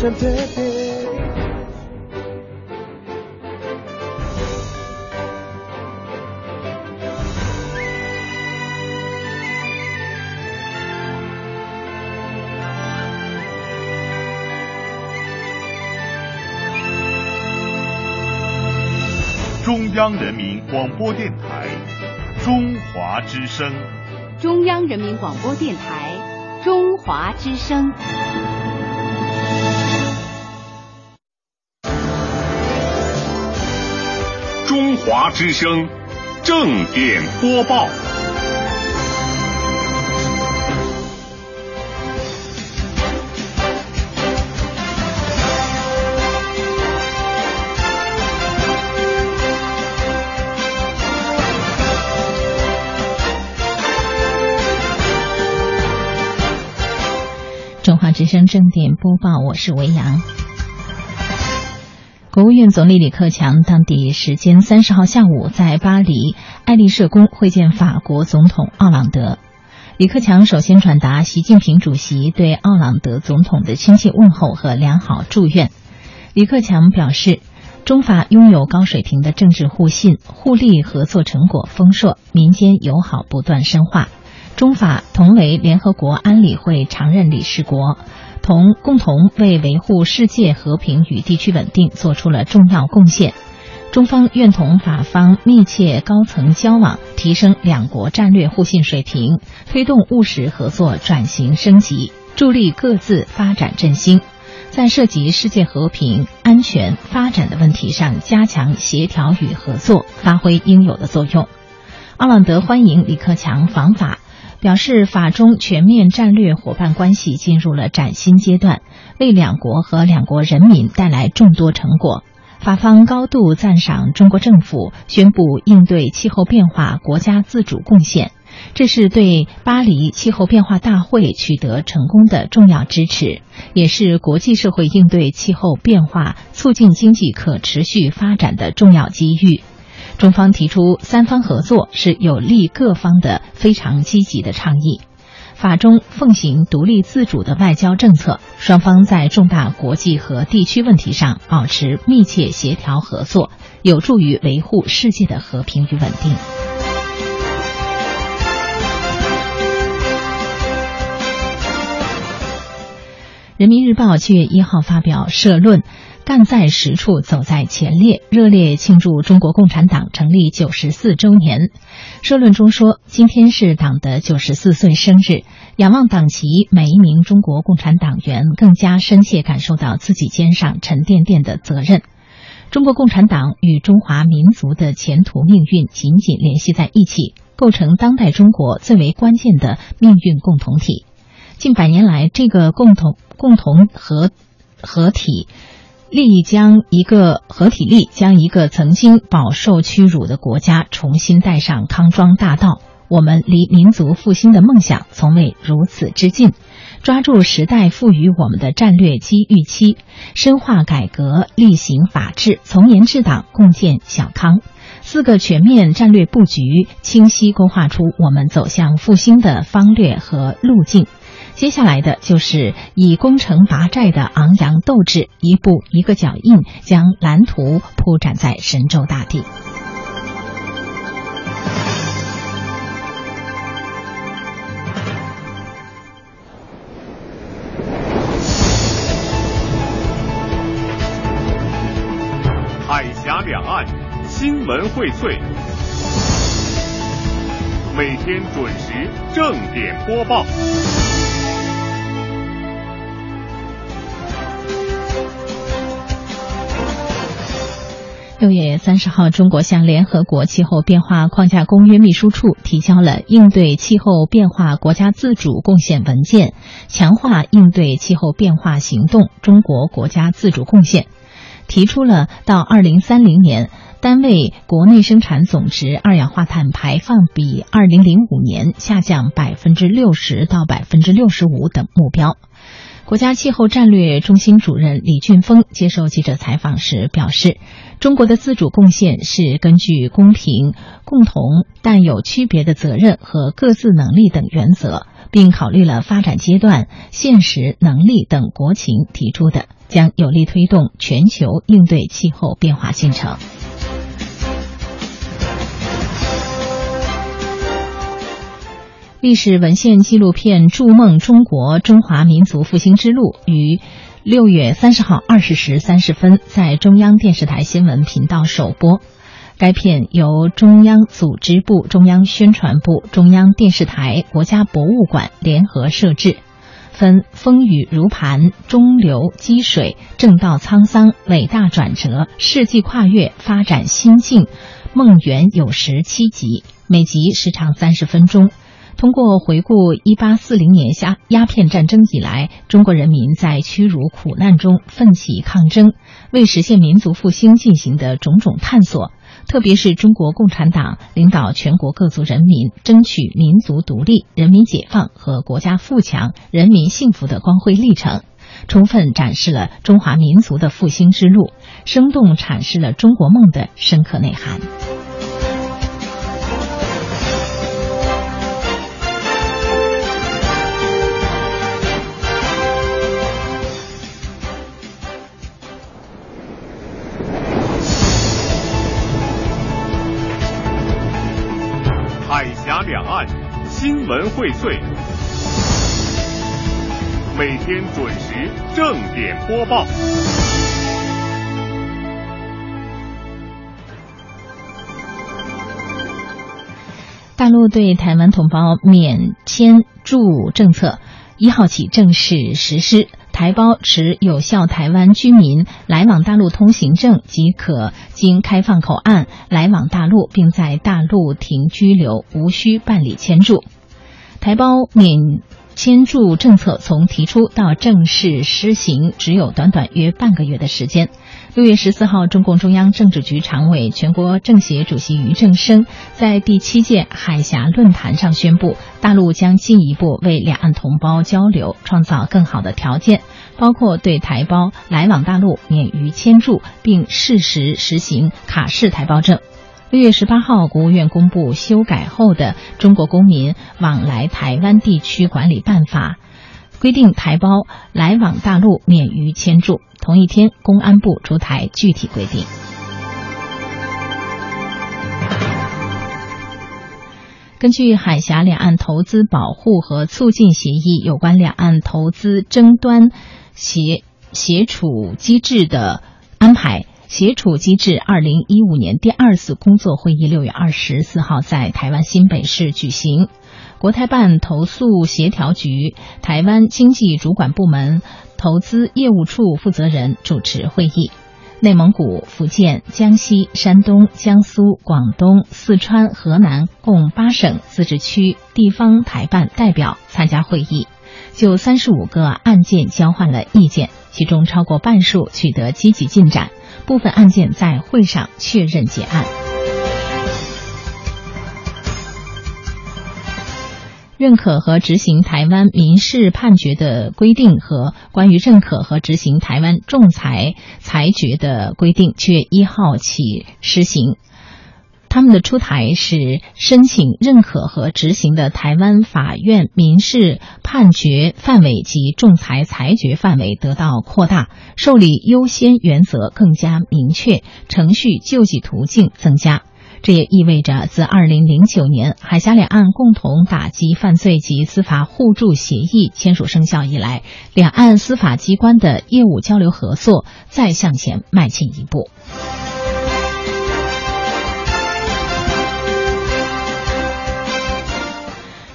中央人民广播电台中华之声。中央人民广播电台中华之声。华之声正点播报。中华之声正点播报，我是维扬。国务院总理李克强当地时间三十号下午在巴黎爱丽舍宫会见法国总统奥朗德。李克强首先转达习近平主席对奥朗德总统的亲切问候和良好祝愿。李克强表示，中法拥有高水平的政治互信，互利合作成果丰硕，民间友好不断深化。中法同为联合国安理会常任理事国，同共同为维护世界和平与地区稳定做出了重要贡献。中方愿同法方密切高层交往，提升两国战略互信水平，推动务实合作转型升级，助力各自发展振兴。在涉及世界和平、安全、发展的问题上，加强协调与合作，发挥应有的作用。奥朗德欢迎李克强访法。表示，法中全面战略伙伴关系进入了崭新阶段，为两国和两国人民带来众多成果。法方高度赞赏中国政府宣布应对气候变化国家自主贡献，这是对巴黎气候变化大会取得成功的重要支持，也是国际社会应对气候变化、促进经济可持续发展的重要机遇。中方提出三方合作是有利各方的非常积极的倡议。法中奉行独立自主的外交政策，双方在重大国际和地区问题上保持密切协调合作，有助于维护世界的和平与稳定。人民日报七月一号发表社论。干在实处，走在前列，热烈庆祝中国共产党成立九十四周年。社论中说，今天是党的九十四岁生日，仰望党旗，每一名中国共产党员更加深切感受到自己肩上沉甸甸的责任。中国共产党与中华民族的前途命运紧紧联系在一起，构成当代中国最为关键的命运共同体。近百年来，这个共同共同合合体。利益将一个合体力将一个曾经饱受屈辱的国家重新带上康庄大道。我们离民族复兴的梦想从未如此之近。抓住时代赋予我们的战略机遇期，深化改革，厉行法治，从严治党，共建小康。四个全面战略布局，清晰勾画出我们走向复兴的方略和路径。接下来的就是以攻城拔寨的昂扬斗志，一步一个脚印，将蓝图铺展在神州大地。海峡两岸新闻荟萃，每天准时正点播报。六月三十号，中国向联合国气候变化框架公约秘书处提交了应对气候变化国家自主贡献文件，强化应对气候变化行动中国国家自主贡献，提出了到二零三零年单位国内生产总值二氧化碳排放比二零零五年下降百分之六十到百分之六十五等目标。国家气候战略中心主任李俊峰接受记者采访时表示，中国的自主贡献是根据公平、共同但有区别的责任和各自能力等原则，并考虑了发展阶段、现实能力等国情提出的。将有力推动全球应对气候变化进程。历史文献纪录片《筑梦中国：中华民族复兴之路》于六月三十号二十时三十分在中央电视台新闻频道首播。该片由中央组织部、中央宣传部、中央电视台、国家博物馆联合摄制，分风雨如磐、中流击水、正道沧桑、伟大转折、世纪跨越、发展新境、梦圆有时七集，每集时长三十分钟。通过回顾一八四零年鸦鸦片战争以来，中国人民在屈辱苦难中奋起抗争，为实现民族复兴进行的种种探索，特别是中国共产党领导全国各族人民争取民族独立、人民解放和国家富强、人民幸福的光辉历程，充分展示了中华民族的复兴之路，生动阐释了中国梦的深刻内涵。新闻荟萃，每天准时正点播报。大陆对台湾同胞免签注政策一号起正式实施。台胞持有效台湾居民来往大陆通行证即可经开放口岸来往大陆，并在大陆停居留，无需办理签注。台胞免签注政策从提出到正式施行，只有短短约半个月的时间。六月十四号，中共中央政治局常委、全国政协主席俞正声在第七届海峡论坛上宣布，大陆将进一步为两岸同胞交流创造更好的条件，包括对台胞来往大陆免于签注，并适时实行卡式台胞证。六月十八号，国务院公布修改后的《中国公民往来台湾地区管理办法》。规定台胞来往大陆免于签注。同一天，公安部出台具体规定。根据海峡两岸投资保护和促进协议有关两岸投资争端协协处机制的安排，协处机制二零一五年第二次工作会议六月二十四号在台湾新北市举行。国台办投诉协调局台湾经济主管部门投资业务处负责人主持会议，内蒙古、福建、江西、山东、江苏、广东、四川、河南共八省自治区地方台办代表参加会议，就三十五个案件交换了意见，其中超过半数取得积极进展，部分案件在会上确认结案。认可和执行台湾民事判决的规定和关于认可和执行台湾仲裁裁决的规定，七月一号起施行。他们的出台是申请认可和执行的台湾法院民事判决范围及仲裁裁决范围得到扩大，受理优先原则更加明确，程序救济途径增加。这也意味着，自2009年海峡两岸共同打击犯罪及司法互助协议签署生效以来，两岸司法机关的业务交流合作再向前迈进一步。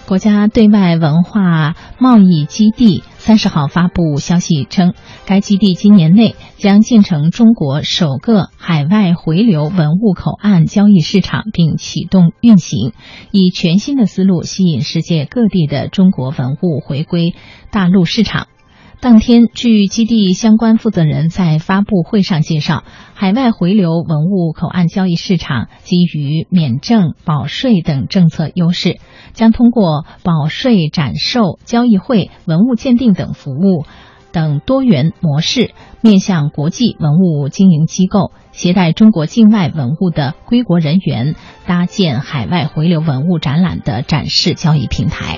国家对外文化贸易基地。三十号发布消息称，该基地今年内将建成中国首个海外回流文物口岸交易市场，并启动运行，以全新的思路吸引世界各地的中国文物回归大陆市场。当天，据基地相关负责人在发布会上介绍，海外回流文物口岸交易市场基于免证、保税等政策优势，将通过保税展售、交易会、文物鉴定等服务等多元模式，面向国际文物经营机构，携带中国境外文物的归国人员，搭建海外回流文物展览的展示交易平台。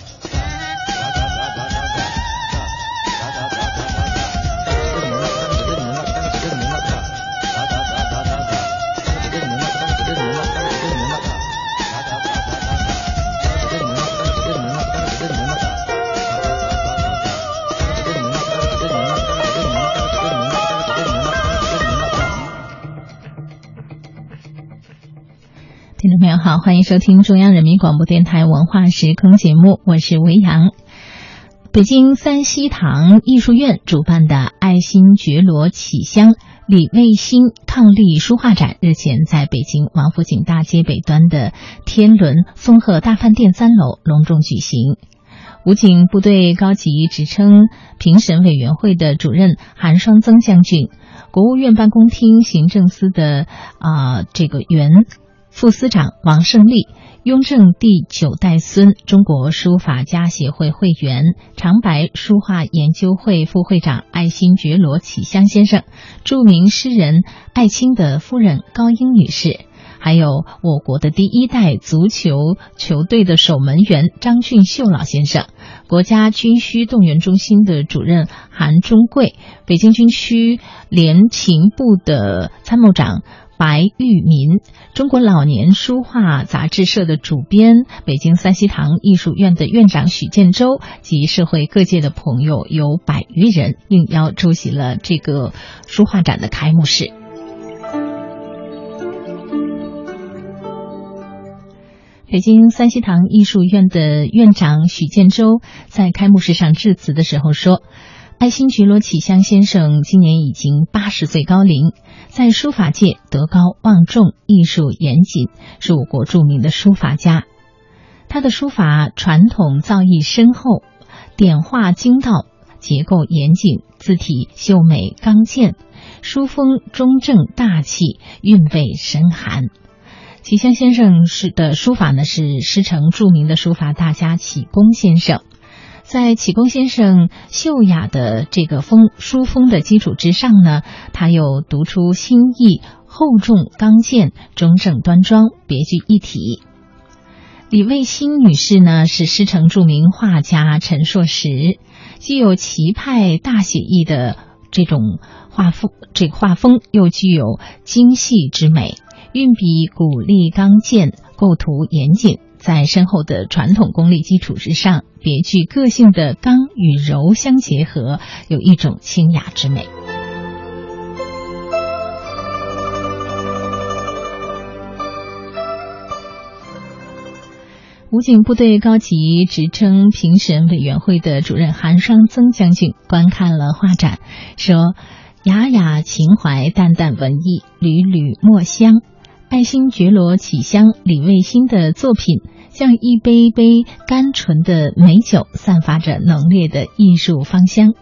好，欢迎收听中央人民广播电台文化时空节目，我是维扬。北京三希堂艺术院主办的“爱新觉罗启香”李卫星伉俪书画展日前在北京王府井大街北端的天伦丰鹤大饭店三楼隆重举行。武警部队高级职称评审委员会的主任韩双增将军，国务院办公厅行政司的啊这个原。副司长王胜利，雍正第九代孙，中国书法家协会会员，长白书画研究会副会长爱新觉罗启湘先生，著名诗人艾青的夫人高英女士，还有我国的第一代足球球队的守门员张俊秀老先生，国家军需动员中心的主任韩忠贵，北京军区联勤部的参谋长。白玉民，中国老年书画杂志社的主编，北京三希堂艺术院的院长许建洲及社会各界的朋友有百余人应邀出席了这个书画展的开幕式。北京三希堂艺术院的院长许建洲在开幕式上致辞的时候说。爱新觉罗启香先生今年已经八十岁高龄，在书法界德高望重，艺术严谨，是我国著名的书法家。他的书法传统造诣深厚，点画精到，结构严谨，字体秀美刚健，书风中正大气，韵味深含。启香先生是的书法呢，是师承著名的书法大家启功先生。在启功先生秀雅的这个风书风的基础之上呢，他又读出新意，厚重刚健，中正端庄，别具一体。李卫星女士呢，是师承著名画家陈硕实，既有奇派大写意的这种画风，这个画风又具有精细之美，运笔古丽刚健，构图严谨。在深厚的传统功力基础之上，别具个性的刚与柔相结合，有一种清雅之美。武警部队高级职称评审委员会的主任韩双增将军观看了画展，说：“雅雅情怀，淡淡文艺，缕缕墨香。”爱新觉罗启香李卫星的作品，像一杯杯甘醇的美酒，散发着浓烈的艺术芳香。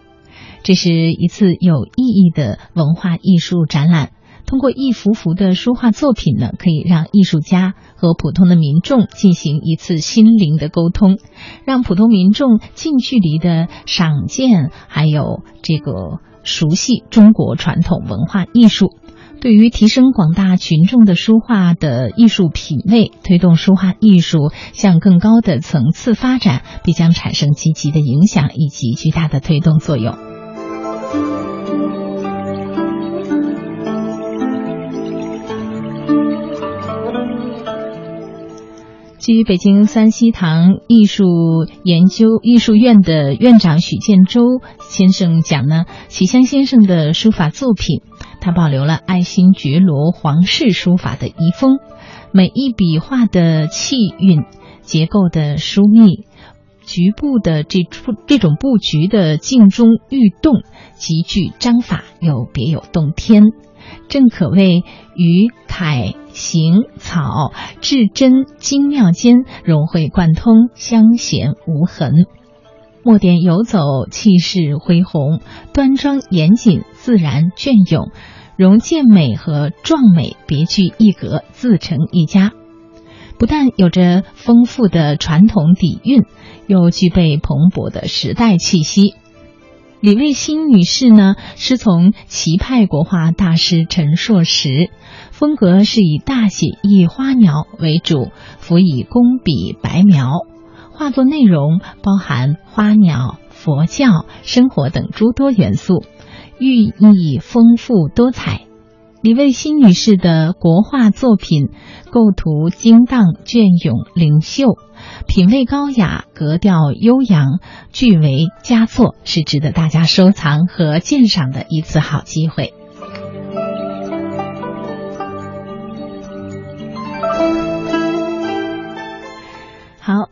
这是一次有意义的文化艺术展览。通过一幅幅的书画作品呢，可以让艺术家和普通的民众进行一次心灵的沟通，让普通民众近距离的赏鉴，还有这个熟悉中国传统文化艺术。对于提升广大群众的书画的艺术品味，推动书画艺术向更高的层次发展，必将产生积极的影响以及巨大的推动作用。据北京三希堂艺术研究艺术院的院长许建洲先生讲呢，启香先生的书法作品。他保留了爱新觉罗皇室书法的遗风，每一笔画的气韵、结构的疏密、局部的这出这种布局的静中欲动，极具章法又别有洞天，正可谓于楷、行、草、至真精妙间融会贯通，相衔无痕。墨点游走，气势恢宏，端庄严谨，自然隽永，融健美和壮美别具一格，自成一家。不但有着丰富的传统底蕴，又具备蓬勃的时代气息。李卫星女士呢，师从齐派国画大师陈硕石，风格是以大写意花鸟为主，辅以工笔白描。画作内容包含花鸟、佛教、生活等诸多元素，寓意丰富多彩。李卫新女士的国画作品构图精当、隽永灵秀，品味高雅，格调悠扬，俱为佳作，是值得大家收藏和鉴赏的一次好机会。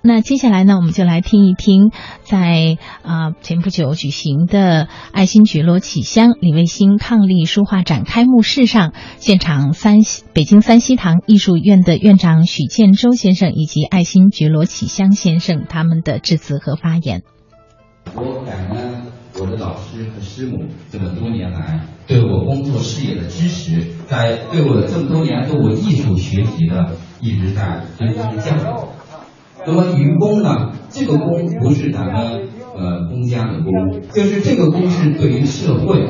那接下来呢，我们就来听一听，在啊前不久举行的爱心觉罗启香李卫星抗力书画展开幕式上，现场三北京三希堂艺术院的院长许建洲先生以及爱心觉罗启香先生他们的致辞和发言。我感恩我的老师和师母这么多年来对我工作事业的支持，在对我这么多年对我艺术学习的一直在谆谆教导。那么愚公呢？这个公不是咱们呃公家的公，就是这个公是对于社会，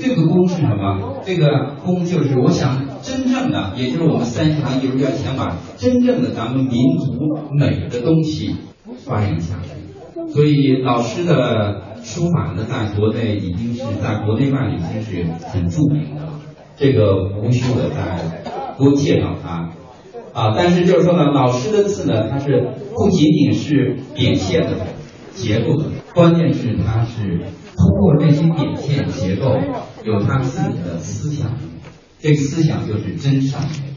这个公是什么？这个公就是我想真正的，也就是我们三十行艺术院想把真正的咱们民族美的东西发扬下去。所以老师的书法呢，在国内已经是在国内外已经是很著名的了，这个无需我再多介绍他。啊，但是就是说呢，老师的字呢，它是不仅仅是点线的结构的，关键是它是通过这些点线结构，有他自己的思想，这个思想就是真善美。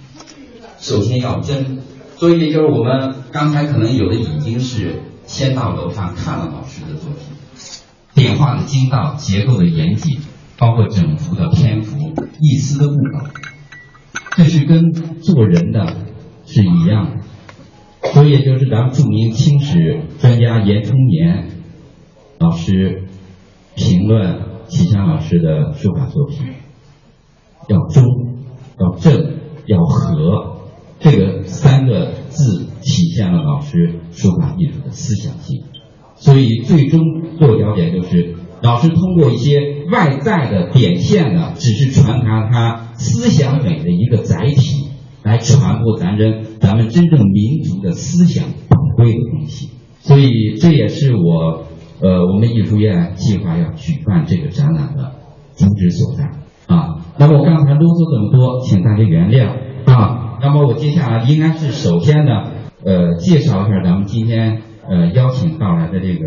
首先要真，所以就是我们刚才可能有的已经是先到楼上看了老师的作品，点画的精到，结构的严谨，包括整幅的篇幅，一丝的不苟，这是跟做人的。是一样的，所以就是咱们著名清史专家严冲年老师评论启香老师的书法作品，要忠、要正、要和，这个三个字体现了老师书法艺术的思想性。所以最终落脚点就是，老师通过一些外在的点线呢，只是传达他思想美的一个载体。来传播咱人咱们真正民族的思想宝贵的东西，所以这也是我呃我们艺术院计划要举办这个展览的主旨所在啊。那么我刚才啰嗦这么多，请大家原谅啊。那么我接下来应该是首先呢呃介绍一下咱们今天呃邀请到来的这个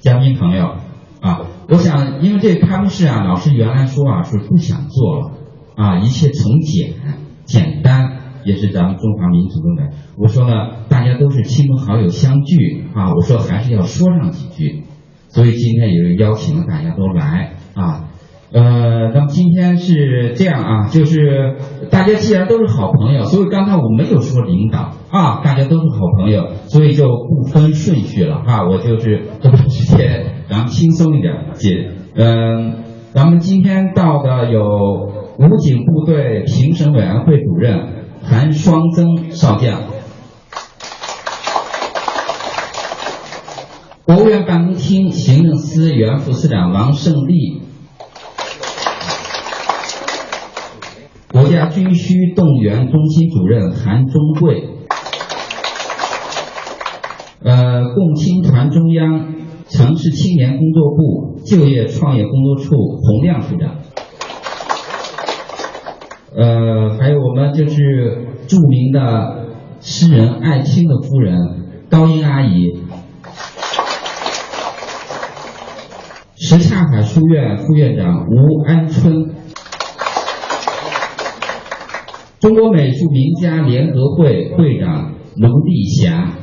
嘉宾朋友啊。我想因为这个开幕式啊，老师原来说啊是不想做了啊，一切从简。简单也是咱们中华民族的美。我说呢，大家都是亲朋好友相聚啊，我说还是要说上几句，所以今天也是邀请了大家都来啊。呃，那么今天是这样啊，就是大家既然都是好朋友，所以刚才我没有说领导啊，大家都是好朋友，所以就不分顺序了啊。我就是这么直接，咱们轻松一点姐。嗯，咱们今天到的有。武警部队评审委员会主任韩双增少将，国务院办公厅行政司原副司长王胜利，国家军需动员中心主任韩忠贵，呃，共青团中央城市青年工作部就业创业工作处洪亮处长。呃，还有我们就是著名的诗人艾青的夫人高英阿姨，什刹海书院副院长吴安春，中国美术名家联合会会长卢丽霞，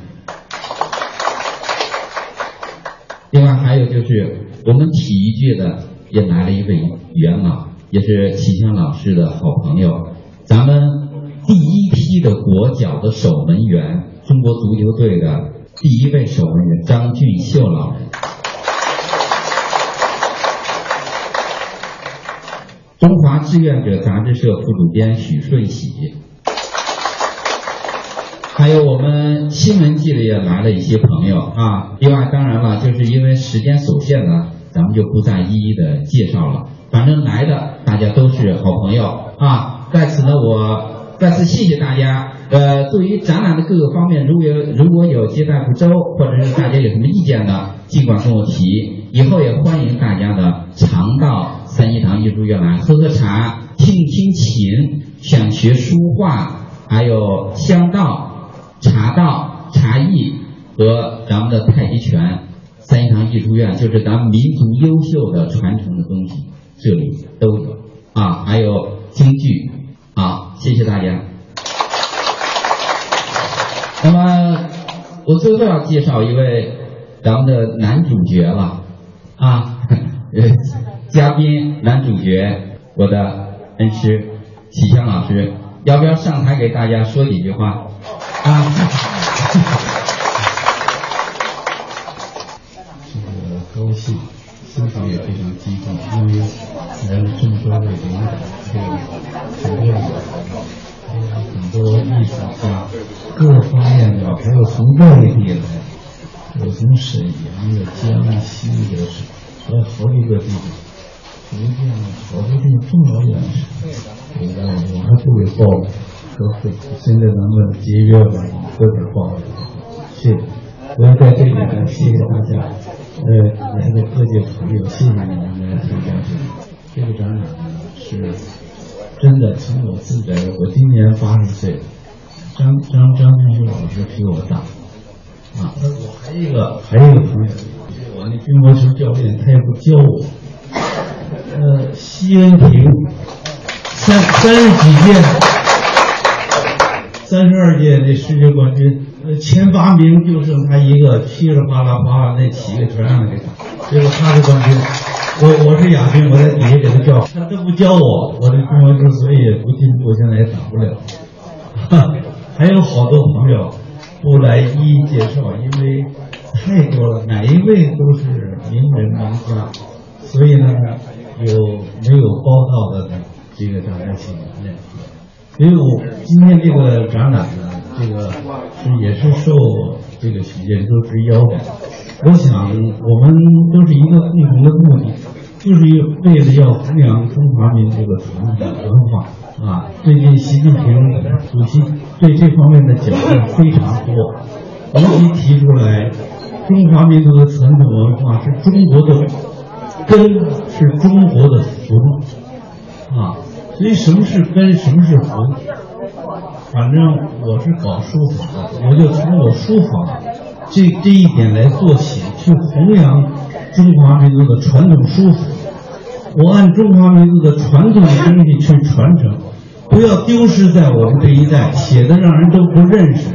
另外还有就是我们体育界的也来了一位元老。也是齐强老师的好朋友。咱们第一批的国脚的守门员中国足球队的第一位守门员张俊秀老人中华志愿者杂志社副主编许顺喜。还有我们新闻界的也来了一些朋友。啊另外当然了就是因为时间所限呢咱们就不再一一的介绍了。反正来的大家都是好朋友啊。在此呢，我再次谢谢大家。呃，对于展览的各个方面，如果有如果有接待不周，或者是大家有什么意见呢，尽管跟我提。以后也欢迎大家的常到三一堂艺术院来喝喝茶、听听琴、想学书画，还有香道、茶道、茶艺和咱们的太极拳。三一堂艺术院就是咱们民族优秀的传承的东西，这里都有啊，还有京剧。啊，谢谢大家。那么，我最后要介绍一位咱们的男主角了，啊，呃，嘉宾男主角，我的恩师启强老师，要不要上台给大家说几句话？啊，来了这么多的领导，还有很多人。很多艺术家，各方面的，还有从外地来，有从沈阳的、江西的，还有好几个地方，福建的，好多地方，这么远的，我还不给报歌会。现在咱们节约吧，都给报了。谢谢，我要在这里呢，谢谢大家，呃，来的各界朋友，谢谢你们来参加这个展览呢，是。真的，从我自己，我今年八十岁，张张张天硕老师比我大，啊，我还有一个还有一个朋友，我那乒乓球教练，他也不教我，呃，西恩平，三三十几届，三十二届那世界冠军，呃，前八名就剩他一个，噼里啪啦啪啦那几个全让他给打，结果他是冠军。我我是亚军，我在底下给他叫，他都不教我，我的乒乓球所以不进步，现在也打不了。还有好多朋友不来一一介绍，因为太多了，哪一位都是名人名家，所以呢，有没有报道的呢？这个大家请原谅。所以我今天这个展览呢，这个是也是受这个许建州之邀的。我想，我们都是一个共同的目的，就是为了要弘扬中华民族的传统文化啊。最近习近平主席对这方面的讲话非常多，尤其提出来，中华民族的传统文化是中国的根，是中国的魂啊。所以，什么是根，什么是魂？反正我是搞书法的，我就从我书法。这这一点来做起，去弘扬中华民族的传统书法。我按中华民族的传统的东西去传承，不要丢失在我们这一代，写的让人都不认识。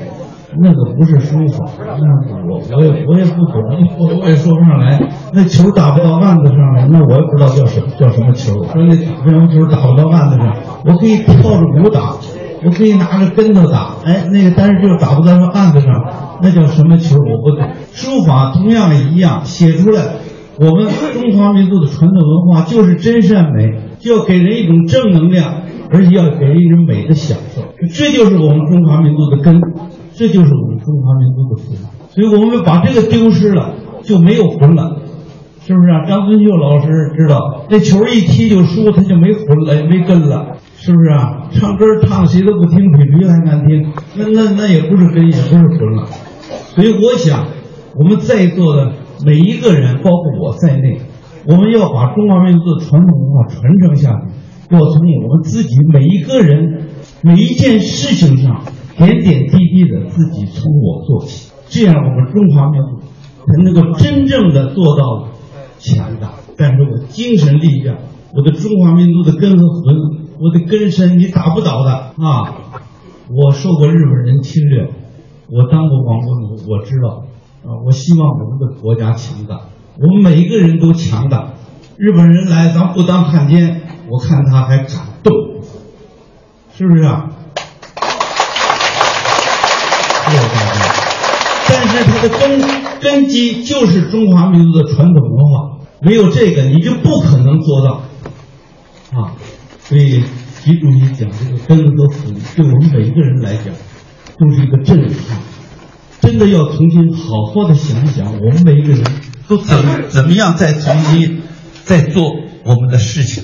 那个不是书法，那我我也我也不懂，我我也说不上来。那球打不到案子上来，那我也不知道叫什叫什么球。说那乒乓球打不到案子上，我可以跳着鼓打，我可以拿着跟头打，哎，那个但是就打不到那案子上。那叫什么球？我不懂。书法同样一样，写出来，我们中华民族的传统文化就是真善美，就要给人一种正能量，而且要给人一种美的享受。这就是我们中华民族的根，这就是我们中华民族的魂。所以我们把这个丢失了，就没有魂了，是不是啊？张尊秀老师知道，那球一踢就输，他就没魂了，也没根了。是不是啊？唱歌唱谁都不听，比驴还难听。那那那也不是根，也不是魂了。所以我想，我们在座的每一个人，包括我在内，我们要把中华民族的传统文化传承下去，要从我们自己每一个人每一件事情上点点滴滴的自己从我做起，这样我们中华民族才能够真正的做到强大。但是我精神力量，我的中华民族的根和魂，我的根深你打不倒的啊！我受过日本人侵略。我当过亡国奴，我知道，啊，我希望我们的国家强大，我们每一个人都强大。日本人来，咱不当汉奸，我看他还敢动，是不是啊？谢谢大家。但是他的根根基就是中华民族的传统文化，没有这个你就不可能做到，啊，所以习主席讲这个根和福，对我们每一个人来讲，都是一个震撼。真的要重新好好的想一想，我们每一个人都怎么怎么样再重新再做我们的事情。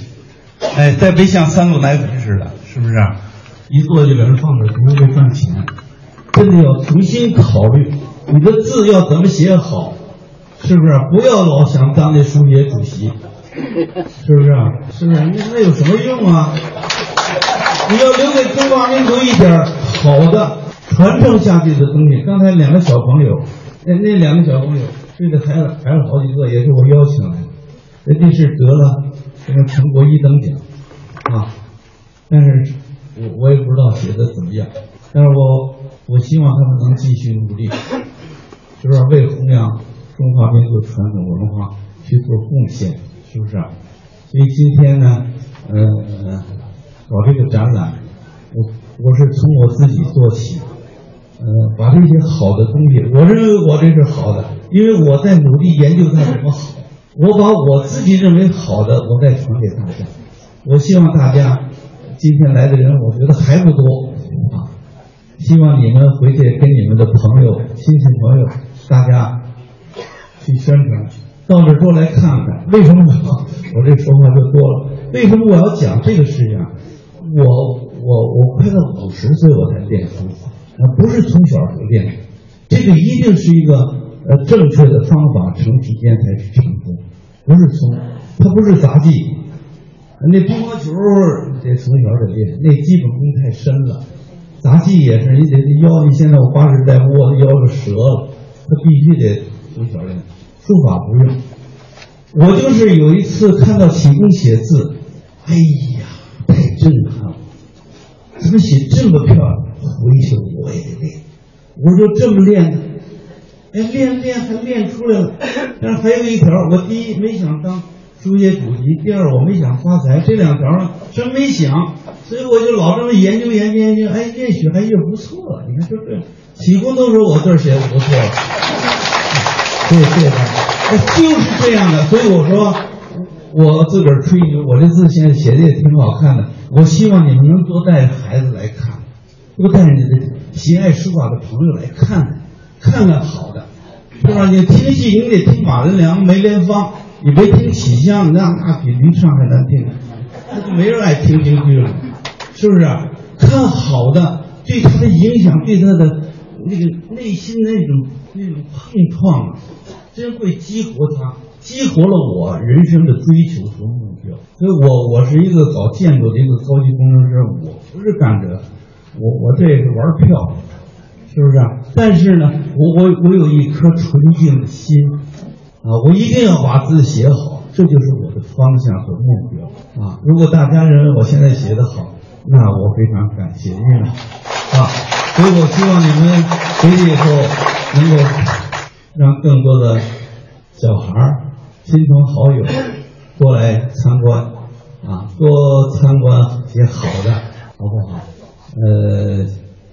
哎，再别像三鹿奶粉似的，是不是、啊？一做就给人放着，不会赚钱。真的要重新考虑，你的字要怎么写好，是不是？不要老想当那书写主席，是不是啊？是不是？那那有什么用啊？你要留给中华民族一点好的传承下去的东西。刚才两个小朋友，那那两个小朋友，这个孩子孩子好几个，也是我邀请来的，人家是得了什么全国一等奖啊，但是我我也不知道写的怎么样，但是我我希望他们能继续努力，就是为弘扬中华民族传统文化去做贡献，是不是啊？所以今天呢，呃，搞这个展览，我我是从我自己做起，呃，把这些好的东西，我认为我这是好的，因为我在努力研究它怎么好，我把我自己认为好的，我再传给大家。我希望大家今天来的人，我觉得还不多啊，希望你们回去跟你们的朋友、亲戚朋友，大家去宣传。到这多来看看，为什么我 我这说话就多了？为什么我要讲这个事情啊？我我我快到五十岁我才练书法，不是从小就练。这个一定是一个呃正确的方法，成时间才是成功，不是从它不是杂技。那乒乓球得从小得练，那基本功太深了。杂技也是，你得腰，你现在我八十代窝子腰都折了，他必须得从小练。书法不用，我就是有一次看到启功写字，哎呀，太震撼了！怎么写这么漂亮？回去我也得练。我说这么练的，哎，练练还练出来了。但是还有一条，我第一没想当书写主席，第二我没想发财，这两条真没想，所以我就老这么研究研究研究，哎，越学还越不错。你看，就这启功都说我字写的不错。谢谢谢谢，就是这样的，所以我说我自个儿吹牛，我这字现在写的也挺好看的。我希望你们能多带孩子来看，多带你的喜爱书法的朋友来看，看看好的，是吧？你听戏你得听马连良、梅莲芳，你别听喜香，那那比林上还难听，那就没人爱听京剧了，是不是？看好的，对他的影响，对他的那个内心那种那种碰撞啊。真会激活他，激活了我人生的追求和目标。所以我我是一个搞建筑的一个高级工程师，我不是干这个，我我这也是玩票，是不是、啊？但是呢，我我我有一颗纯净的心啊，我一定要把字写好，这就是我的方向和目标啊。如果大家认为我现在写的好，那我非常感谢，因为啊，所以我希望你们回去以后能够。让更多的小孩儿、亲朋好友过来参观啊，多参观些好的，好不好？呃，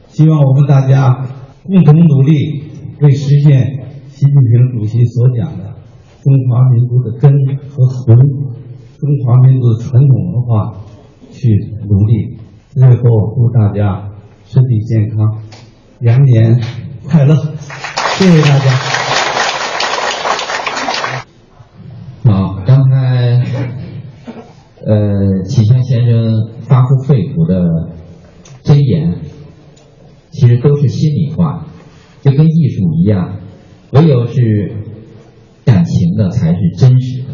希望我们大家共同努力，为实现习近平主席所讲的中华民族的根和魂、中华民族的传统文化去努力。最后，祝大家身体健康，羊年快乐！谢谢大家。好，刚才呃，启香先生发自肺腑的真言，其实都是心里话，就跟艺术一样，唯有是感情的才是真实的，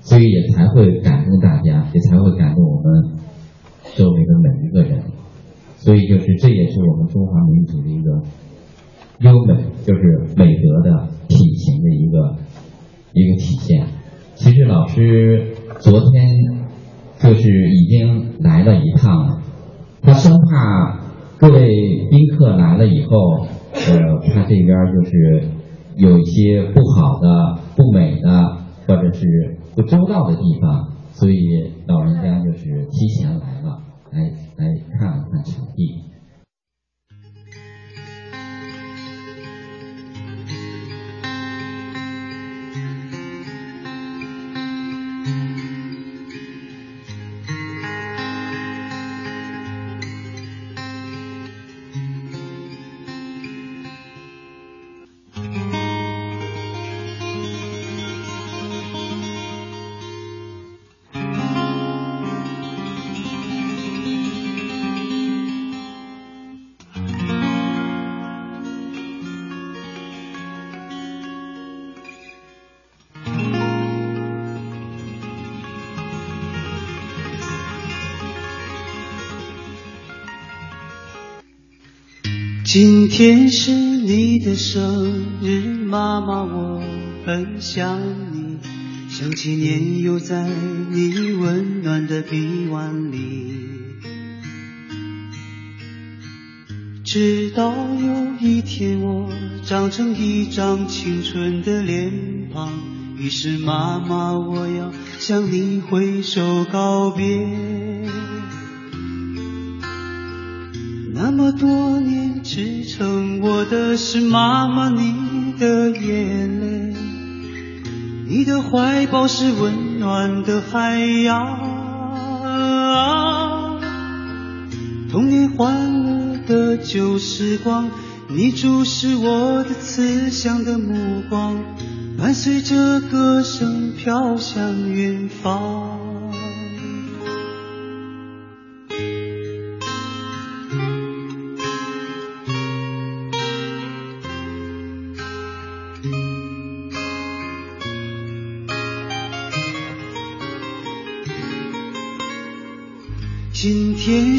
所以也才会感动大家，也才会感动我们周围的每一个人。所以就是这也是我们中华民族的一个优美，就是美德的品行的一个一个体现。其实老师昨天就是已经来了一趟了，他生怕各位宾客来了以后，呃，他这边就是有一些不好的、不美的，或者是不周到的地方，所以老人家就是提前来了，来来看看场今天是你的生日，妈妈，我很想你，想起年幼在你温暖的臂弯里。直到有一天我长成一张青春的脸庞，于是妈妈，我要向你挥手告别。那么多年支撑我的是妈妈你的眼泪，你的怀抱是温暖的海洋，童年欢乐的旧时光，你注视我的慈祥的目光，伴随着歌声飘向远方。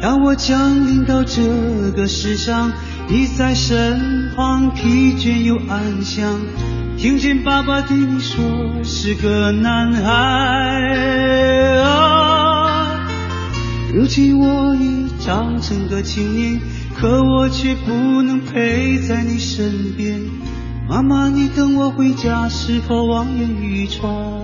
当我降临到这个世上，你在身旁，疲倦又安详。听见爸爸对你说是个男孩啊。如今我已长成个青年，可我却不能陪在你身边。妈妈，你等我回家，是否望眼欲穿？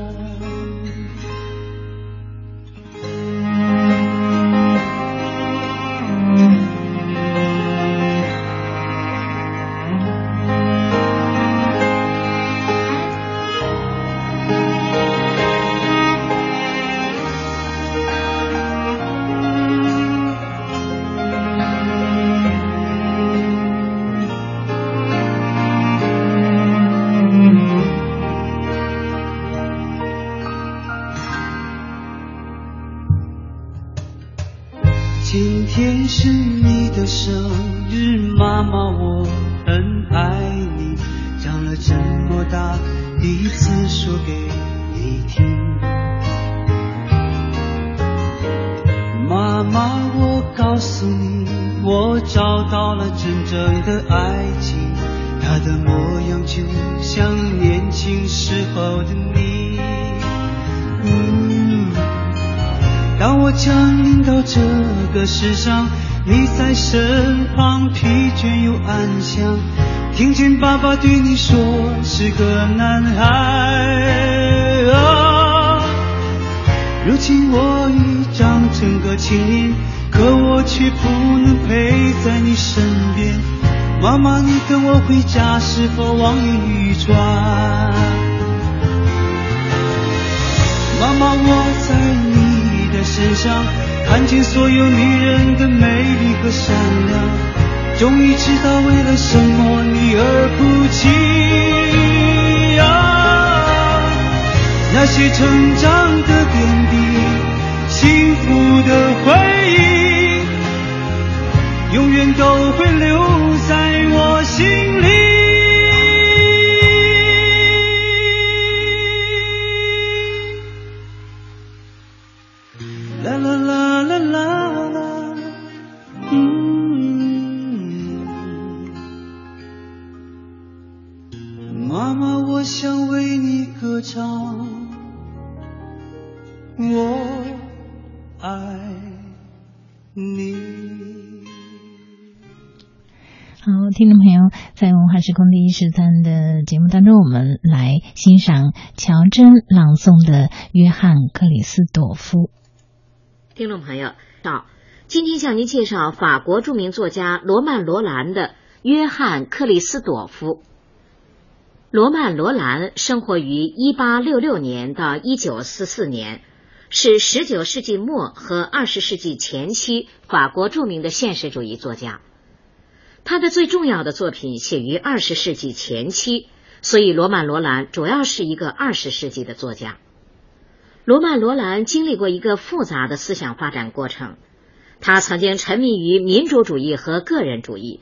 爸爸对你说是个男孩啊。如今我已长成个青年，可我却不能陪在你身边。妈妈，你等我回家，是否望眼欲穿？妈妈，我在你的身上。看见所有女人的美丽和善良，终于知道为了什么你而哭泣啊！那些成长的点滴，幸福的回忆，永远都会留在我心听众朋友，在文化时空第一十三的节目当中，我们来欣赏乔真朗诵的《约翰克里斯朵夫》。听众朋友，到今天向您介绍法国著名作家罗曼·罗兰的《约翰克里斯朵夫》。罗曼·罗兰生活于一八六六年到一九四四年，是十九世纪末和二十世纪前期法国著名的现实主义作家。他的最重要的作品写于二十世纪前期，所以罗曼·罗兰主要是一个二十世纪的作家。罗曼·罗兰经历过一个复杂的思想发展过程，他曾经沉迷于民主主义和个人主义，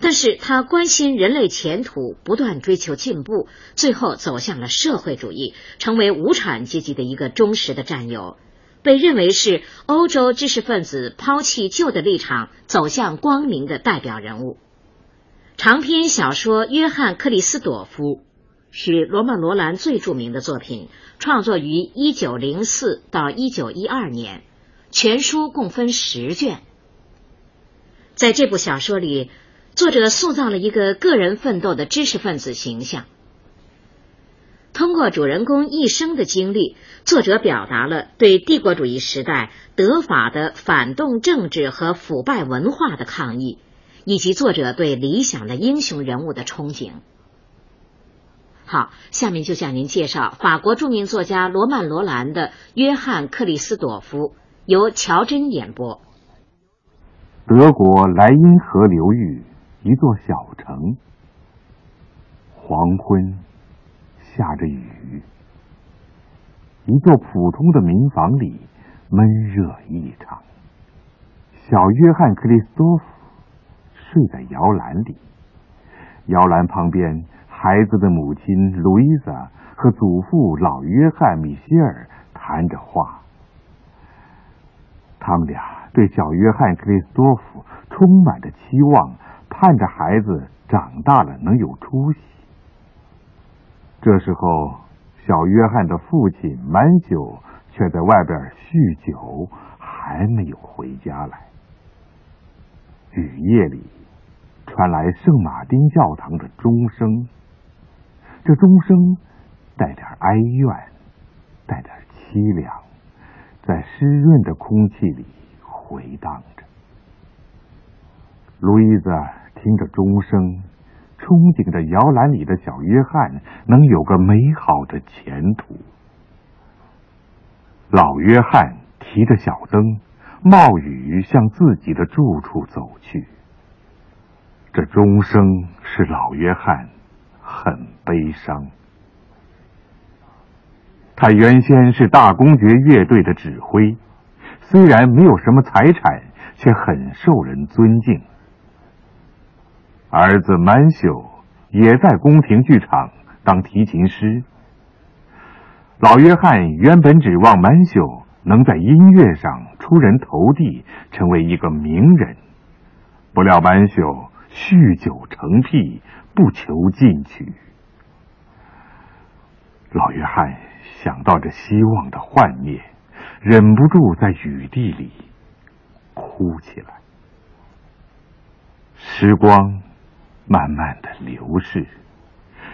但是他关心人类前途，不断追求进步，最后走向了社会主义，成为无产阶级的一个忠实的战友。被认为是欧洲知识分子抛弃旧的立场走向光明的代表人物。长篇小说《约翰·克里斯朵夫》是罗曼·罗兰最著名的作品，创作于1904到1912年，全书共分十卷。在这部小说里，作者塑造了一个个人奋斗的知识分子形象。通过主人公一生的经历，作者表达了对帝国主义时代德法的反动政治和腐败文化的抗议，以及作者对理想的英雄人物的憧憬。好，下面就向您介绍法国著名作家罗曼·罗兰的《约翰·克里斯朵夫》，由乔真演播。德国莱茵河流域一座小城，黄昏。下着雨，一座普通的民房里闷热异常。小约翰·克里斯多夫睡在摇篮里，摇篮旁边，孩子的母亲路易莎和祖父老约翰·米歇尔谈着话。他们俩对小约翰·克里斯多夫充满着期望，盼着孩子长大了能有出息。这时候，小约翰的父亲满宿却在外边酗酒，还没有回家来。雨夜里传来圣马丁教堂的钟声，这钟声带点哀怨，带点凄凉，在湿润的空气里回荡着。路易斯听着钟声。憧憬着摇篮里的小约翰能有个美好的前途。老约翰提着小灯，冒雨向自己的住处走去。这钟声使老约翰很悲伤。他原先是大公爵乐队的指挥，虽然没有什么财产，却很受人尊敬。儿子曼秀也在宫廷剧场当提琴师。老约翰原本指望曼秀能在音乐上出人头地，成为一个名人，不料曼秀酗酒成癖，不求进取。老约翰想到这希望的幻灭，忍不住在雨地里哭起来。时光。慢慢的流逝，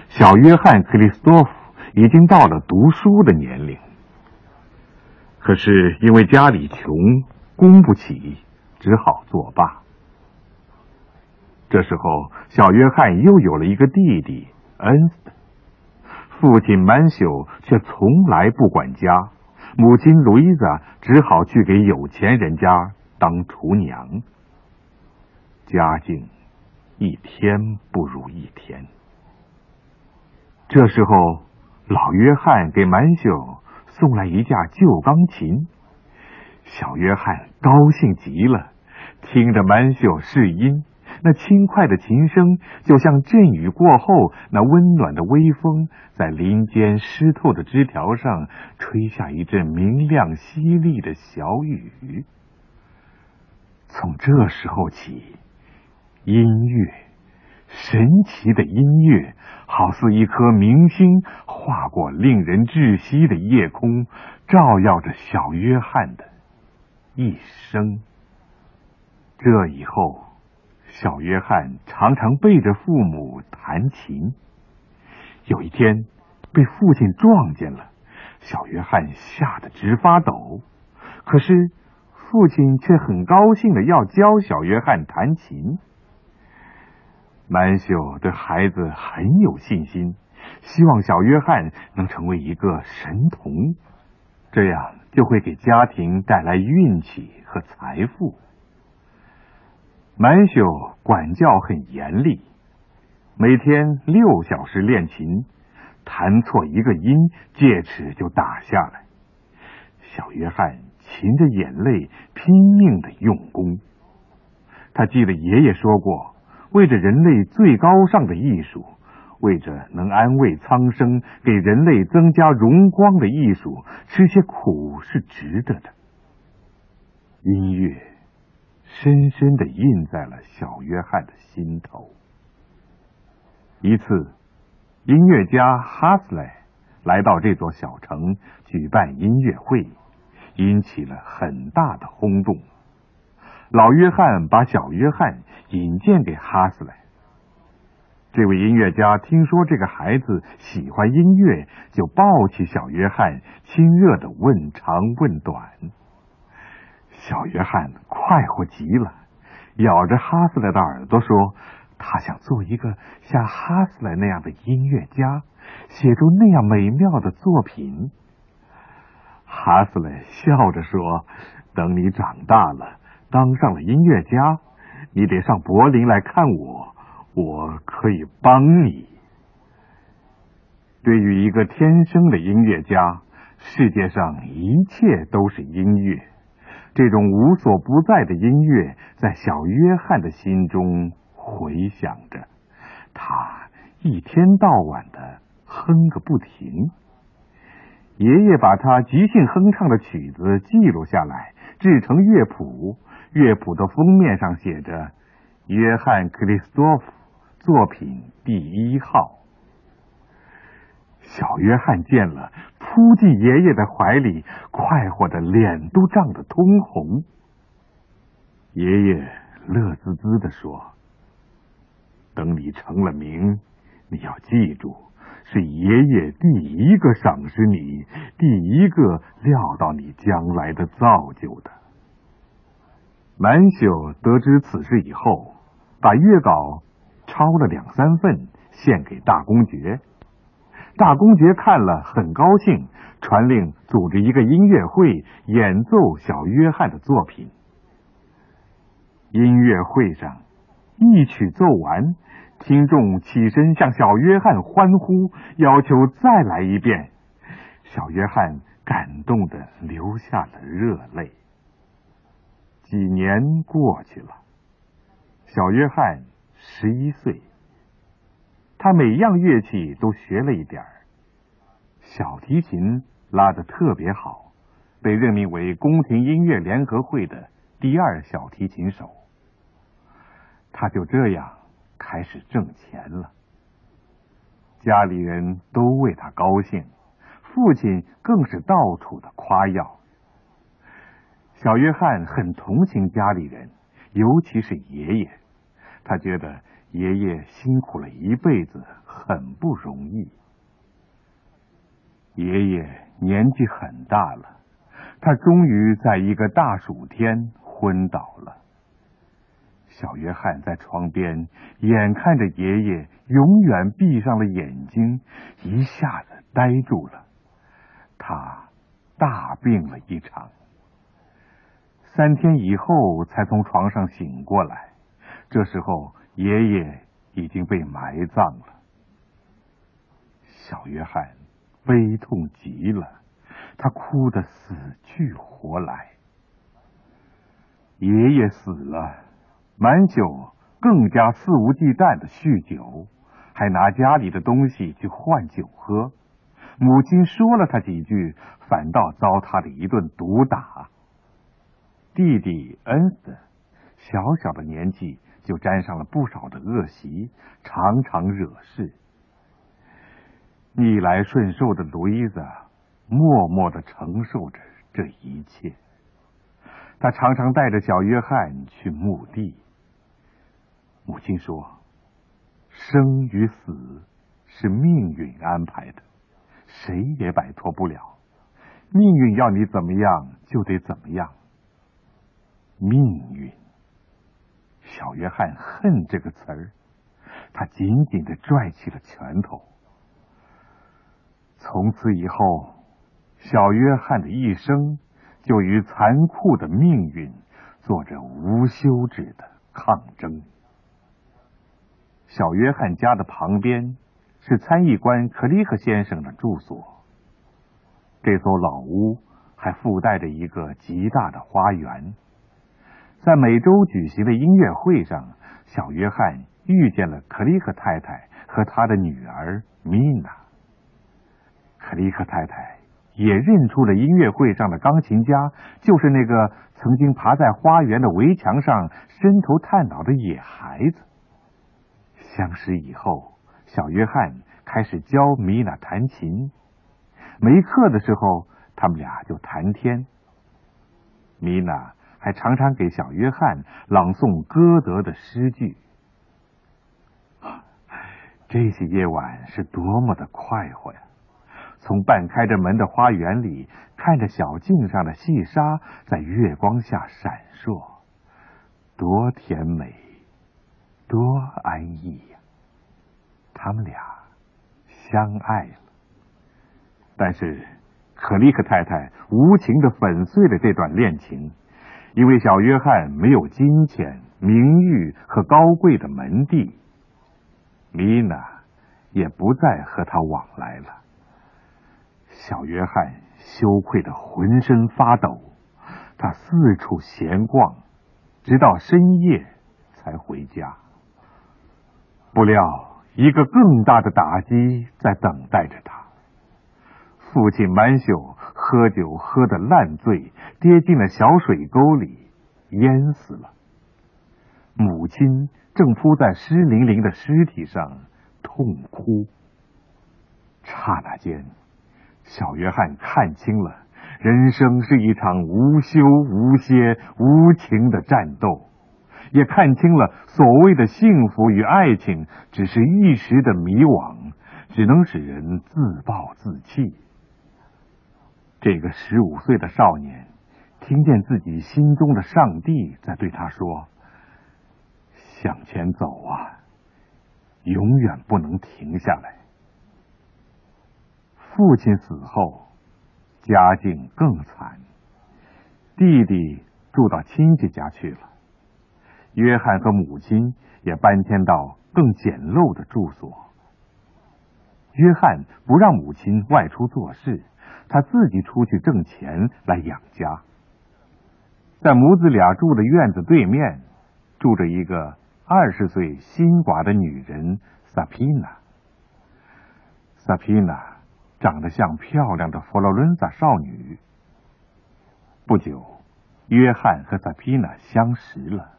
小约翰·克里斯多夫已经到了读书的年龄。可是因为家里穷，供不起，只好作罢。这时候，小约翰又有了一个弟弟恩斯特，父亲曼秀却从来不管家，母亲路易莎只好去给有钱人家当厨娘，家境。一天不如一天。这时候，老约翰给满秀送来一架旧钢琴，小约翰高兴极了，听着满秀试音，那轻快的琴声就像阵雨过后那温暖的微风，在林间湿透的枝条上吹下一阵明亮犀利的小雨。从这时候起。音乐，神奇的音乐，好似一颗明星划过令人窒息的夜空，照耀着小约翰的一生。这以后，小约翰常常背着父母弹琴。有一天，被父亲撞见了，小约翰吓得直发抖。可是，父亲却很高兴的要教小约翰弹琴。满秀对孩子很有信心，希望小约翰能成为一个神童，这样就会给家庭带来运气和财富。满秀管教很严厉，每天六小时练琴，弹错一个音，戒尺就打下来。小约翰噙着眼泪，拼命的用功。他记得爷爷说过，为着人类最高尚的艺术，为着能安慰苍生、给人类增加荣光的艺术，吃些苦是值得的。音乐深深的印在了小约翰的心头。一次，音乐家哈斯莱来到这座小城举办音乐会，引起了很大的轰动。老约翰把小约翰引荐给哈斯莱。这位音乐家听说这个孩子喜欢音乐，就抱起小约翰，亲热的问长问短。小约翰快活极了，咬着哈斯莱的耳朵说：“他想做一个像哈斯莱那样的音乐家，写出那样美妙的作品。”哈斯莱笑着说：“等你长大了。”当上了音乐家，你得上柏林来看我，我可以帮你。对于一个天生的音乐家，世界上一切都是音乐。这种无所不在的音乐在小约翰的心中回响着，他一天到晚的哼个不停。爷爷把他即兴哼唱的曲子记录下来，制成乐谱。乐谱的封面上写着“约翰·克里斯多夫作品第一号”。小约翰见了，扑进爷爷的怀里，快活的脸都涨得通红。爷爷乐滋滋的说：“等你成了名，你要记住，是爷爷第一个赏识你，第一个料到你将来的造就的。”满秀得知此事以后，把约稿抄了两三份，献给大公爵。大公爵看了很高兴，传令组织一个音乐会，演奏小约翰的作品。音乐会上，一曲奏完，听众起身向小约翰欢呼，要求再来一遍。小约翰感动的流下了热泪。几年过去了，小约翰十一岁，他每样乐器都学了一点儿，小提琴拉得特别好，被任命为宫廷音乐联合会的第二小提琴手。他就这样开始挣钱了，家里人都为他高兴，父亲更是到处的夸耀。小约翰很同情家里人，尤其是爷爷。他觉得爷爷辛苦了一辈子，很不容易。爷爷年纪很大了，他终于在一个大暑天昏倒了。小约翰在床边，眼看着爷爷永远闭上了眼睛，一下子呆住了。他大病了一场。三天以后才从床上醒过来，这时候爷爷已经被埋葬了。小约翰悲痛极了，他哭得死去活来。爷爷死了，满九更加肆无忌惮的酗酒，还拿家里的东西去换酒喝。母亲说了他几句，反倒遭他的一顿毒打。弟弟恩斯，小小的年纪就沾上了不少的恶习，常常惹事。逆来顺受的路易斯默默的承受着这一切。他常常带着小约翰去墓地。母亲说：“生与死是命运安排的，谁也摆脱不了。命运要你怎么样，就得怎么样。”命运，小约翰恨这个词儿，他紧紧的拽起了拳头。从此以后，小约翰的一生就与残酷的命运做着无休止的抗争。小约翰家的旁边是参议官克利克先生的住所。这所老屋还附带着一个极大的花园。在每周举行的音乐会上，小约翰遇见了克里克太太和他的女儿米娜。克里克太太也认出了音乐会上的钢琴家就是那个曾经爬在花园的围墙上伸头探脑的野孩子。相识以后，小约翰开始教米娜弹琴。没课的时候，他们俩就谈天。米娜还常常给小约翰朗诵歌德的诗句。这些夜晚是多么的快活呀！从半开着门的花园里，看着小径上的细沙在月光下闪烁，多甜美！多安逸呀！他们俩相爱了，但是可利克太太无情的粉碎了这段恋情，因为小约翰没有金钱、名誉和高贵的门第，米娜也不再和他往来了。小约翰羞愧的浑身发抖，他四处闲逛，直到深夜才回家。不料，一个更大的打击在等待着他。父亲满宿喝酒喝得烂醉，跌进了小水沟里，淹死了。母亲正扑在湿淋淋的尸体上痛哭。刹那间，小约翰看清了，人生是一场无休无歇、无情的战斗。也看清了，所谓的幸福与爱情只是一时的迷惘，只能使人自暴自弃。这个十五岁的少年听见自己心中的上帝在对他说：“向前走啊，永远不能停下来。”父亲死后，家境更惨，弟弟住到亲戚家去了。约翰和母亲也搬迁到更简陋的住所。约翰不让母亲外出做事，他自己出去挣钱来养家。在母子俩住的院子对面，住着一个二十岁新寡的女人萨皮娜。萨皮娜长得像漂亮的佛罗伦萨少女。不久，约翰和萨皮娜相识了。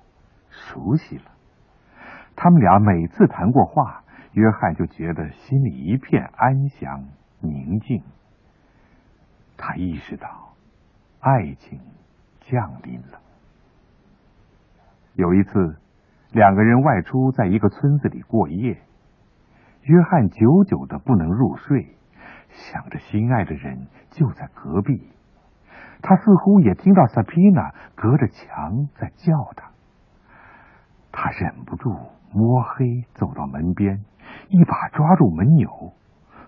熟悉了，他们俩每次谈过话，约翰就觉得心里一片安详宁静。他意识到，爱情降临了。有一次，两个人外出，在一个村子里过夜，约翰久久的不能入睡，想着心爱的人就在隔壁，他似乎也听到萨皮娜隔着墙在叫他。他忍不住摸黑走到门边，一把抓住门钮，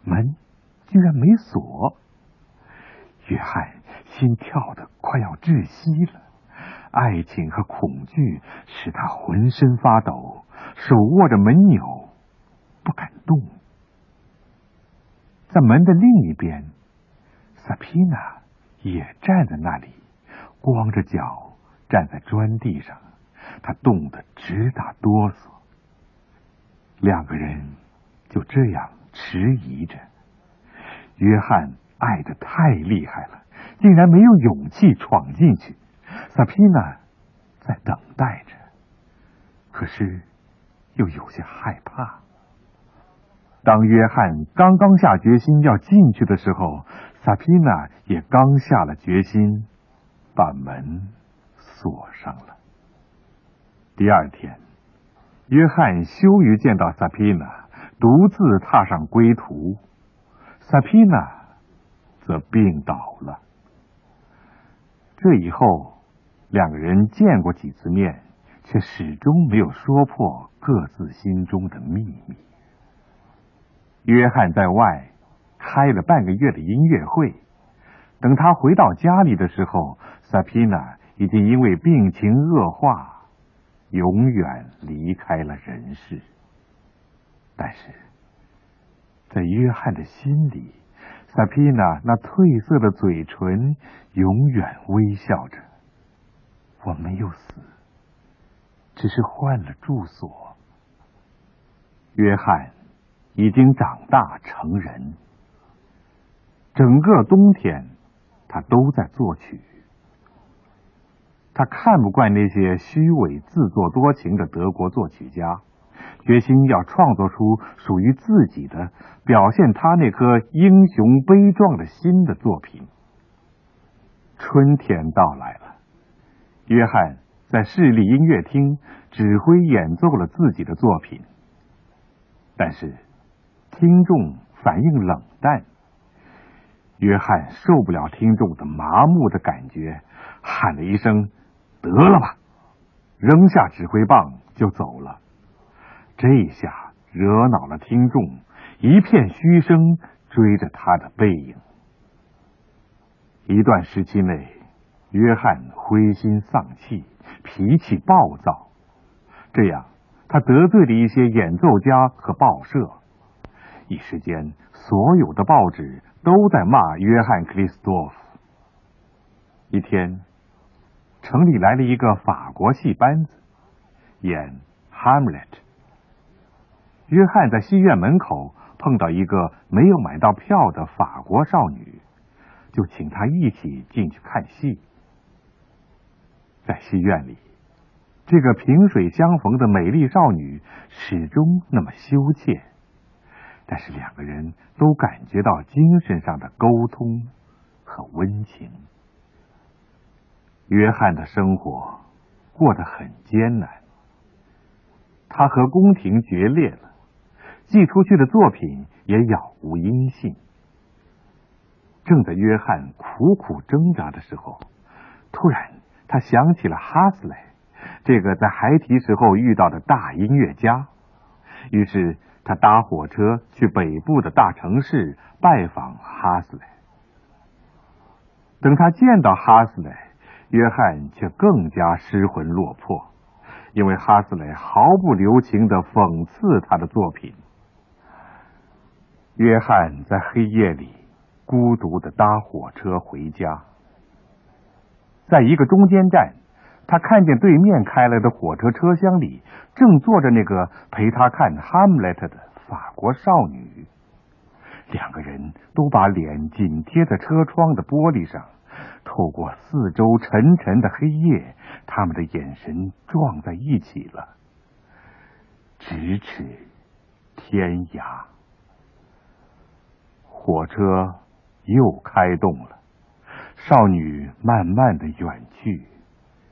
门居然没锁。约翰心跳的快要窒息了，爱情和恐惧使他浑身发抖，手握着门钮不敢动。在门的另一边，萨皮娜也站在那里，光着脚站在砖地上。他冻得直打哆嗦，两个人就这样迟疑着。约翰爱的太厉害了，竟然没有勇气闯进去。萨皮娜在等待着，可是又有些害怕。当约翰刚刚下决心要进去的时候，萨皮娜也刚下了决心，把门锁上了。第二天，约翰羞于见到萨皮娜，独自踏上归途。萨皮娜则病倒了。这以后，两个人见过几次面，却始终没有说破各自心中的秘密。约翰在外开了半个月的音乐会，等他回到家里的时候，萨皮娜已经因为病情恶化。永远离开了人世。但是，在约翰的心里，萨皮娜那褪色的嘴唇永远微笑着。我没有死，只是换了住所。约翰已经长大成人，整个冬天他都在作曲。他看不惯那些虚伪、自作多情的德国作曲家，决心要创作出属于自己的、表现他那颗英雄悲壮的心的作品。春天到来了，约翰在市立音乐厅指挥演奏了自己的作品，但是听众反应冷淡。约翰受不了听众的麻木的感觉，喊了一声。得了吧，扔下指挥棒就走了。这下惹恼了听众，一片嘘声追着他的背影。一段时期内，约翰灰心丧气，脾气暴躁。这样，他得罪了一些演奏家和报社。一时间，所有的报纸都在骂约翰·克里斯多夫。一天。城里来了一个法国戏班子，演《Hamlet》。约翰在戏院门口碰到一个没有买到票的法国少女，就请她一起进去看戏。在戏院里，这个萍水相逢的美丽少女始终那么羞怯，但是两个人都感觉到精神上的沟通和温情。约翰的生活过得很艰难，他和宫廷决裂了，寄出去的作品也杳无音信。正在约翰苦苦挣扎的时候，突然他想起了哈斯雷，这个在孩提时候遇到的大音乐家。于是他搭火车去北部的大城市拜访哈斯雷。等他见到哈斯雷。约翰却更加失魂落魄，因为哈斯雷毫不留情的讽刺他的作品。约翰在黑夜里孤独的搭火车回家，在一个中间站，他看见对面开来的火车车厢里正坐着那个陪他看《哈姆雷特》的法国少女，两个人都把脸紧贴在车窗的玻璃上。透过四周沉沉的黑夜，他们的眼神撞在一起了，咫尺天涯。火车又开动了，少女慢慢的远去，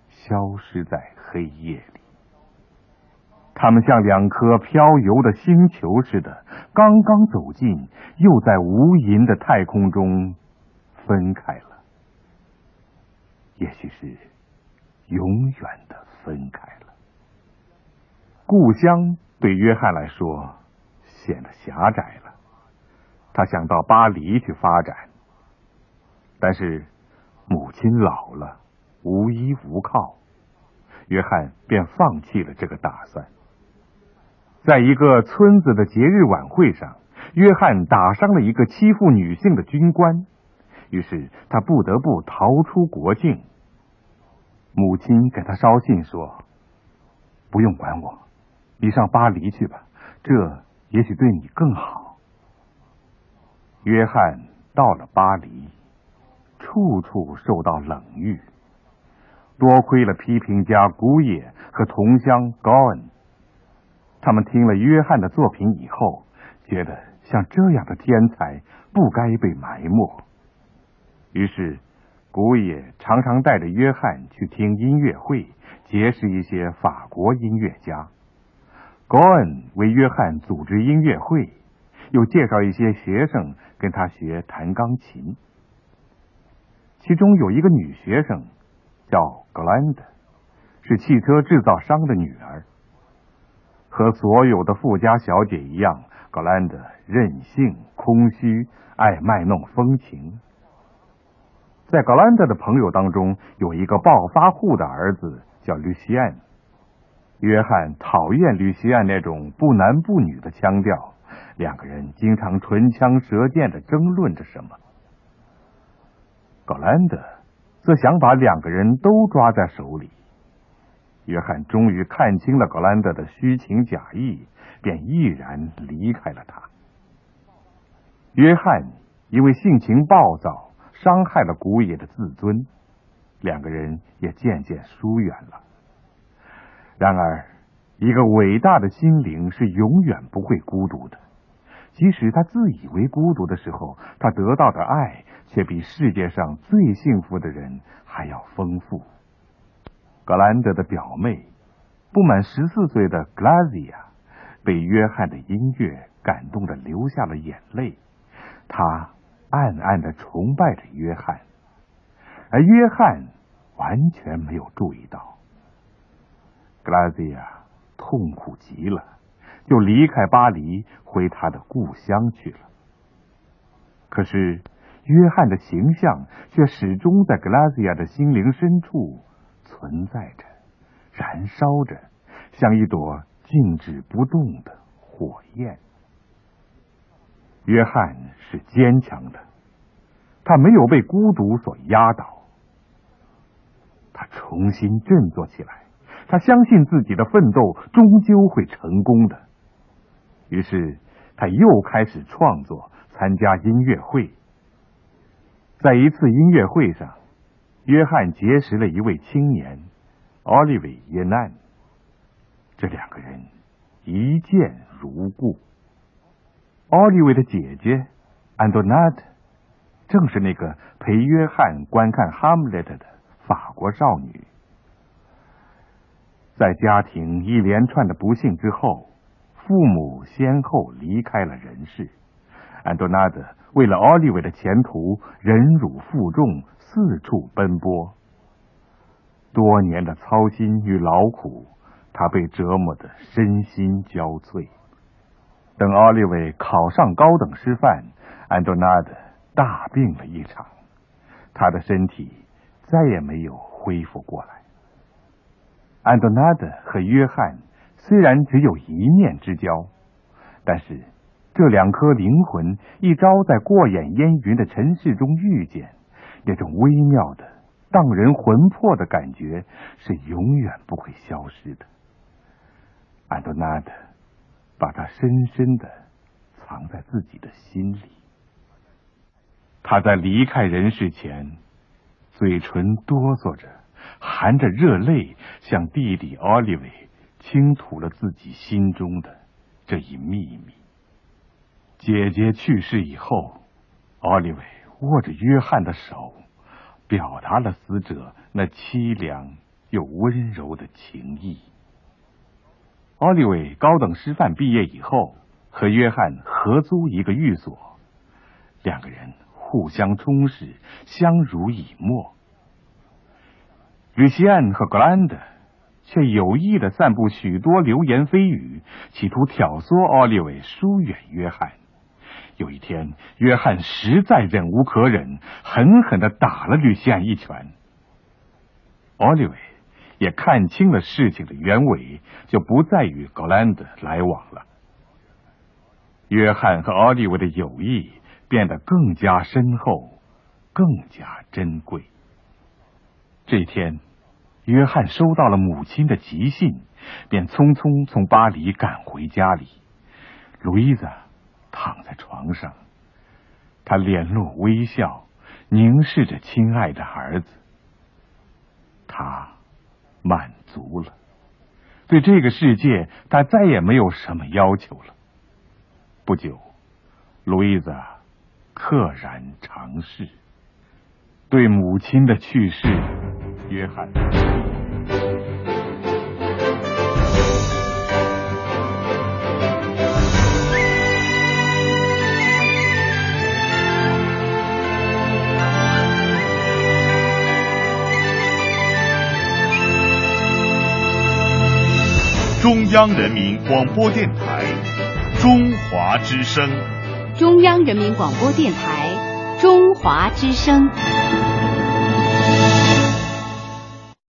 消失在黑夜里。他们像两颗飘游的星球似的，刚刚走近，又在无垠的太空中分开了。也许是永远的分开了。故乡对约翰来说显得狭窄了，他想到巴黎去发展，但是母亲老了，无依无靠，约翰便放弃了这个打算。在一个村子的节日晚会上，约翰打伤了一个欺负女性的军官。于是他不得不逃出国境。母亲给他捎信说：“不用管我，你上巴黎去吧，这也许对你更好。”约翰到了巴黎，处处受到冷遇，多亏了批评家古野和同乡高恩，他们听了约翰的作品以后，觉得像这样的天才不该被埋没，于是。古野常常带着约翰去听音乐会，结识一些法国音乐家。高恩为约翰组织音乐会，又介绍一些学生跟他学弹钢琴。其中有一个女学生叫格兰德，是汽车制造商的女儿。和所有的富家小姐一样，格兰德任性、空虚，爱卖弄风情。在格兰德的朋友当中，有一个暴发户的儿子叫吕西安。约翰讨厌吕西安那种不男不女的腔调，两个人经常唇枪舌剑的争论着什么。格兰德则想把两个人都抓在手里。约翰终于看清了格兰德的虚情假意，便毅然离开了他。约翰因为性情暴躁，伤害了古野的自尊，两个人也渐渐疏远了。然而，一个伟大的心灵是永远不会孤独的。即使他自以为孤独的时候，他得到的爱却比世界上最幸福的人还要丰富。格兰德的表妹，不满十四岁的格拉西亚，被约翰的音乐感动的流下了眼泪。他暗暗的崇拜着约翰，而约翰完全没有注意到。格拉西亚痛苦极了，就离开巴黎，回他的故乡去了。可是，约翰的形象却始终在格拉西亚的心灵深处存在着，燃烧着，像一朵静止不动的火焰。约翰是坚强的，他没有被孤独所压倒，他重新振作起来。他相信自己的奋斗终究会成功的，于是他又开始创作，参加音乐会。在一次音乐会上，约翰结识了一位青年奥利维耶难，这两个人一见如故。奥利维的姐姐安多纳特，正是那个陪约翰观看《哈姆雷特》的法国少女。在家庭一连串的不幸之后，父母先后离开了人世。安多纳德为了奥利维的前途，忍辱负重，四处奔波。多年的操心与劳苦，他被折磨得身心交瘁。等奥利维考上高等师范，安多纳德大病了一场，他的身体再也没有恢复过来。安多纳德和约翰虽然只有一面之交，但是这两颗灵魂一朝在过眼烟云的尘世中遇见，那种微妙的、荡人魂魄的感觉是永远不会消失的。安多纳德把它深深的藏在自己的心里。他在离开人世前，嘴唇哆嗦着。含着热泪，向弟弟奥利维倾吐了自己心中的这一秘密。姐姐去世以后，奥利维握着约翰的手，表达了死者那凄凉又温柔的情谊。奥利维高等师范毕业以后，和约翰合租一个寓所，两个人互相充实，相濡以沫。吕西安和格兰德却有意的散布许多流言蜚语，企图挑唆奥利维疏远约翰。有一天，约翰实在忍无可忍，狠狠的打了吕西安一拳。奥利维也看清了事情的原委，就不再与格兰德来往了。约翰和奥利维的友谊变得更加深厚，更加珍贵。这一天，约翰收到了母亲的急信，便匆匆从巴黎赶回家里。路易斯躺在床上，他脸露微笑，凝视着亲爱的儿子。他满足了，对这个世界，他再也没有什么要求了。不久，路易斯溘然长逝。对母亲的去世，约翰。中央人民广播电台中华之声。中央人民广播电台中华之声。